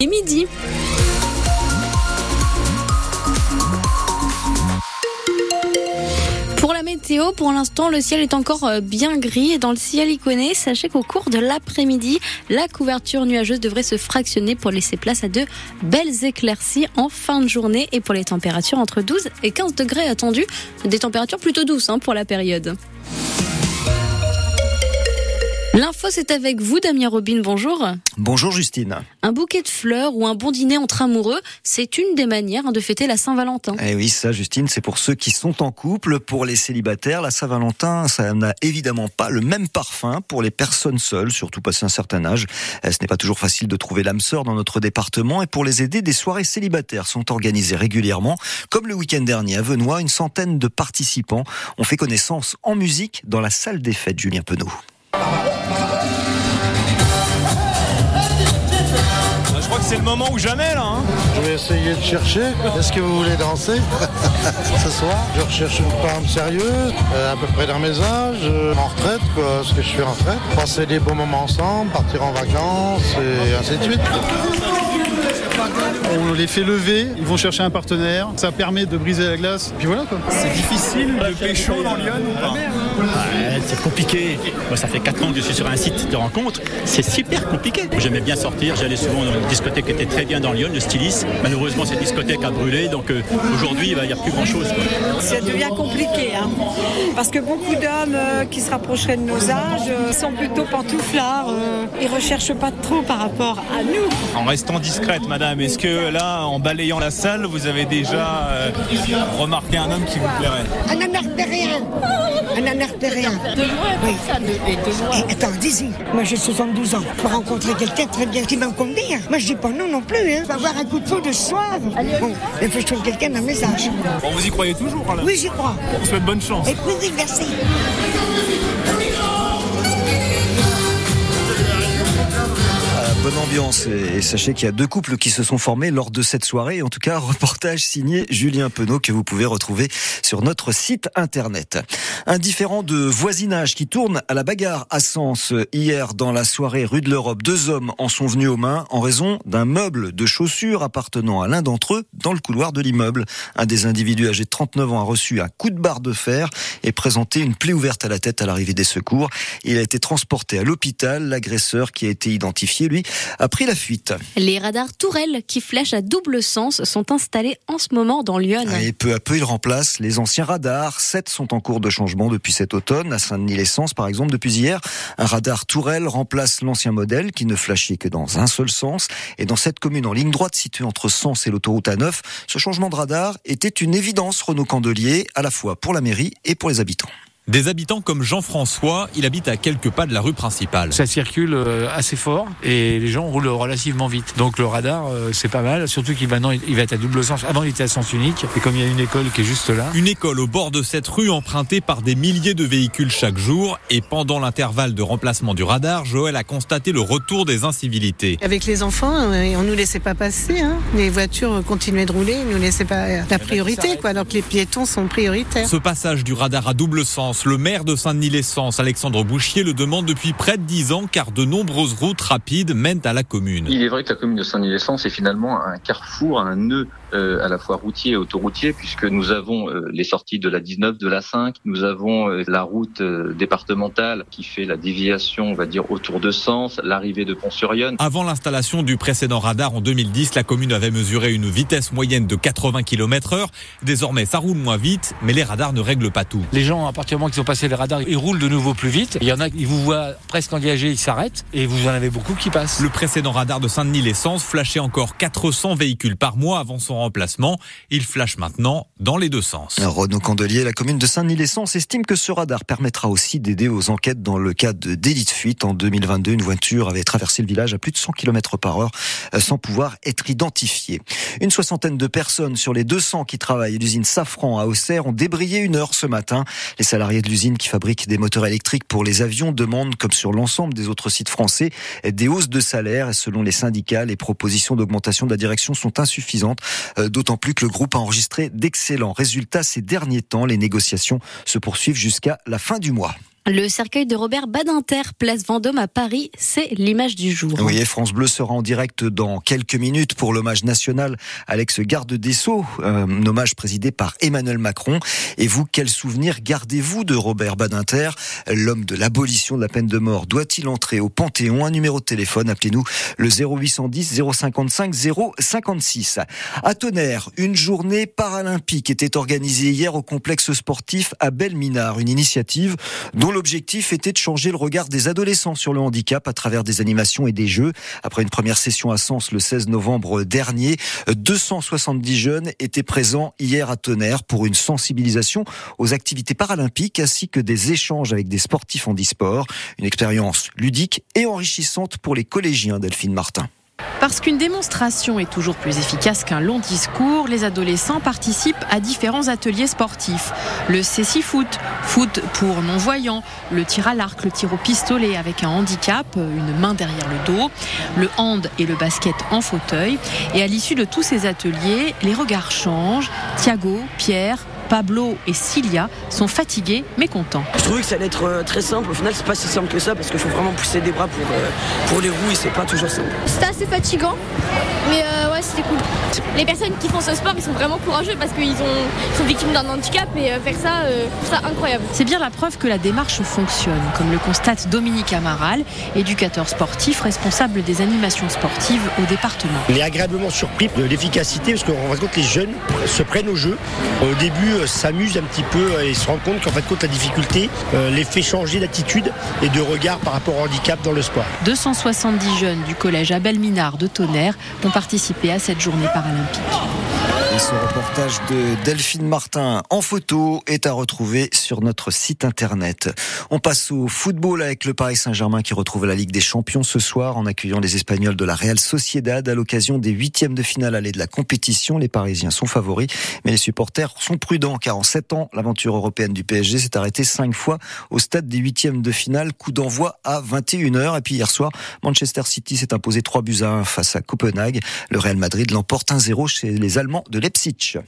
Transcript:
Et midi. Pour la météo, pour l'instant, le ciel est encore euh, bien gris et dans le ciel iconé, sachez qu'au cours de l'après-midi, la couverture nuageuse devrait se fractionner pour laisser place à de belles éclaircies en fin de journée et pour les températures entre 12 et 15 degrés attendus, des températures plutôt douces hein, pour la période. L'info, c'est avec vous, Damien Robin. Bonjour. Bonjour, Justine. Un bouquet de fleurs ou un bon dîner entre amoureux, c'est une des manières hein, de fêter la Saint-Valentin. Eh oui, ça, Justine, c'est pour ceux qui sont en couple. Pour les célibataires, la Saint-Valentin, ça n'a évidemment pas le même parfum pour les personnes seules, surtout passé un certain âge. Eh, ce n'est pas toujours facile de trouver l'âme sœur dans notre département. Et pour les aider, des soirées célibataires sont organisées régulièrement. Comme le week-end dernier à Venoix, une centaine de participants ont fait connaissance en musique dans la salle des fêtes Julien Penaud. C'est le moment ou jamais là. Hein. Je vais essayer de chercher. Est-ce que vous voulez danser? Ce soir? Je recherche une femme sérieuse, euh, à peu près dans mes âges, euh, en retraite, quoi, ce que je suis en retraite. Passer des bons moments ensemble, partir en vacances et ainsi de suite. On les fait lever, ils vont chercher un partenaire, ça permet de briser la glace, puis voilà quoi. C'est difficile de pécho dans Lyon ou pas Ouais, c'est compliqué. Moi, ça fait 4 ans que je suis sur un site de rencontre. C'est super compliqué. J'aimais bien sortir. J'allais souvent dans une discothèque qui était très bien dans Lyon, le Stilis. Malheureusement, cette discothèque a brûlé. Donc euh, aujourd'hui, bah, il n'y a plus grand-chose. quoi. Ça devient compliqué, hein. parce que beaucoup d'hommes euh, qui se rapprocheraient de nos âges euh, sont plutôt pantouflards. euh, ils recherchent pas trop par rapport à nous. En restant discrète, madame, est-ce que là, en balayant la salle, vous avez déjà euh, remarqué un homme qui vous plairait Un anarpérien Un anarpérien Oui. Eh, Attends, dis-y. Moi, j'ai 72 ans. Pour rencontrer quelqu'un très bien qui va me convenir. Moi, je dis pas non non plus. Hein. Faut avoir un coup de foudre ce soir. Bon, il faut que je trouve quelqu'un dans mes âges. Bon, vous y croyez toujours là Oui, j'y crois. On vous souhaite bonne chance. Et puis, oui, merci. Bonne ambiance et sachez qu'il y a deux couples qui se sont formés lors de cette soirée. En tout cas, reportage signé Julien Penaud que vous pouvez retrouver sur notre site internet. Un différent de voisinage qui tourne à la bagarre à Sens hier dans la soirée rue de l'Europe. Deux hommes en sont venus aux mains en raison d'un meuble de chaussures appartenant à l'un d'entre eux dans le couloir de l'immeuble. Un des individus âgé de 39 ans a reçu un coup de barre de fer et présenté une plaie ouverte à la tête à l'arrivée des secours. Il a été transporté à l'hôpital. L'agresseur qui a été identifié, lui, a pris la fuite. Les radars tourelles qui flèchent à double sens sont installés en ce moment dans Lyon. Et peu à peu, il remplace les anciens radars. Sept sont en cours de changement depuis cet automne. À Saint-Denis-les-Sens, par exemple, depuis hier, un radar tourelle remplace l'ancien modèle qui ne flashait que dans un seul sens. Et dans cette commune en ligne droite située entre Sens et l'autoroute A9, ce changement de radar était une évidence Renaud Candelier, à la fois pour la mairie et pour les habitants. Des habitants comme Jean-François, il habite à quelques pas de la rue principale. Ça circule euh, assez fort et les gens roulent relativement vite. Donc le radar, euh, c'est pas mal, surtout qu'il maintenant il va être à double sens. Avant il était à sens unique et comme il y a une école qui est juste là. Une école au bord de cette rue empruntée par des milliers de véhicules chaque jour et pendant l'intervalle de remplacement du radar, Joël a constaté le retour des incivilités. Avec les enfants, euh, on nous laissait pas passer. hein. Les voitures continuaient de rouler, ils nous laissaient pas la priorité, quoi, alors que les piétons sont prioritaires. Ce passage du radar à double sens, le maire de Saint-Denis-les-Sens, Alexandre Bouchier, le demande depuis près de 10 ans car de nombreuses routes rapides mènent à la commune. Il est vrai que la commune de Saint-Denis-les-Sens est finalement un carrefour, un nœud euh, à la fois routier et autoroutier, puisque nous avons euh, les sorties de la 19, de la 5, nous avons euh, la route euh, départementale qui fait la déviation, on va dire, autour de Sens, l'arrivée de Pont-sur-Yonne. Avant l'installation du précédent radar en 2010, la commune avait mesuré une vitesse moyenne de 80 km heure. Désormais, ça roule moins vite, mais les radars ne règlent pas tout. Les gens, à partir du moment qu'ils ont passé les radars, ils roulent de nouveau plus vite. Il y en a, ils vous voient presque engagés, ils s'arrêtent et vous en avez beaucoup qui passent. Le précédent radar de Saint-Denis-les-Sens flashait encore 400 véhicules par mois avant son remplacement. Il flash maintenant dans les deux sens. Renaud Candelier, la commune de Saint-Denis-les-Sens estime que ce radar permettra aussi d'aider aux enquêtes dans le cas de délits de fuite. En 2022, une voiture avait traversé le village à plus de 100 km par heure euh, sans pouvoir être identifiée. Une soixantaine de personnes sur les 200 qui travaillent à l'usine Safran à Auxerre ont débrayé une heure ce matin. Les salariés de l'usine qui fabrique des moteurs électriques pour les avions demandent, comme sur l'ensemble des autres sites français, des hausses de salaire. Selon les syndicats, les propositions d'augmentation de la direction sont insuffisantes, euh, d'autant plus que le groupe a enregistré d'excellents résultats ces derniers temps. Les négociations se poursuivent jusqu'à la fin du mois. Le cercueil de Robert Badinter, place Vendôme à Paris, c'est l'image du jour. Oui, et France Bleu sera en direct dans quelques minutes pour l'hommage national à l'ex-garde des Sceaux, un hommage présidé par Emmanuel Macron. Et vous, quel souvenir gardez-vous de Robert Badinter, l'homme de l'abolition de la peine de mort Doit-il entrer au Panthéon? Un numéro de téléphone, appelez-nous le 0810 055 056. À Tonnerre, une journée paralympique était organisée hier au complexe sportif à Belminard, une initiative dont L'objectif était de changer le regard des adolescents sur le handicap à travers des animations et des jeux. Après une première session à Sens le 16 novembre dernier, 270 jeunes étaient présents hier à Tonnerre pour une sensibilisation aux activités paralympiques ainsi que des échanges avec des sportifs en e-sport. Une expérience ludique et enrichissante pour les collégiens Delphine Martin. Parce qu'une démonstration est toujours plus efficace qu'un long discours, les adolescents participent à différents ateliers sportifs. Le CC Foot, foot pour non-voyants, le tir à l'arc, le tir au pistolet avec un handicap, une main derrière le dos, le hand et le basket en fauteuil. Et à l'issue de tous ces ateliers, les regards changent. Thiago, Pierre, Pablo et Cilia sont fatigués mais contents. Je trouvais que ça allait être euh, très simple. Au final, c'est pas si simple que ça parce qu'il faut vraiment pousser des bras pour, euh, pour les roues et c'est pas toujours simple. C'était assez fatigant, mais euh, ouais, c'était cool. Les personnes qui font ce sport, ils sont vraiment courageux parce qu'ils sont victimes d'un handicap et faire ça, c'est incroyable. C'est bien la preuve que la démarche fonctionne, comme le constate Dominique Amaral, éducateur sportif responsable des animations sportives au département. On est agréablement surpris de l'efficacité parce qu'on voit compte les jeunes se prennent au jeu. Au début, s'amusent un petit peu et se rendent compte qu'en fait, compte la difficulté euh, les fait changer d'attitude et de regard par rapport au handicap dans le sport. 270 jeunes du collège Abel Minard de Tonnerre ont participé à cette journée paralympique. Ce reportage de Delphine Martin en photo est à retrouver sur notre site internet. On passe au football avec le Paris Saint-Germain qui retrouve la Ligue des Champions ce soir en accueillant les Espagnols de la Real Sociedad à l'occasion des huitièmes de finale allée de la compétition. Les Parisiens sont favoris, mais les supporters sont prudents car en sept ans, l'aventure européenne du PSG s'est arrêtée cinq fois au stade des huitièmes de finale. Coup d'envoi à 21h. Et puis hier soir, Manchester City s'est imposé 3 buts à 1 face à Copenhague. Le Real Madrid l'emporte 1-0 chez les Allemands de Leipzig.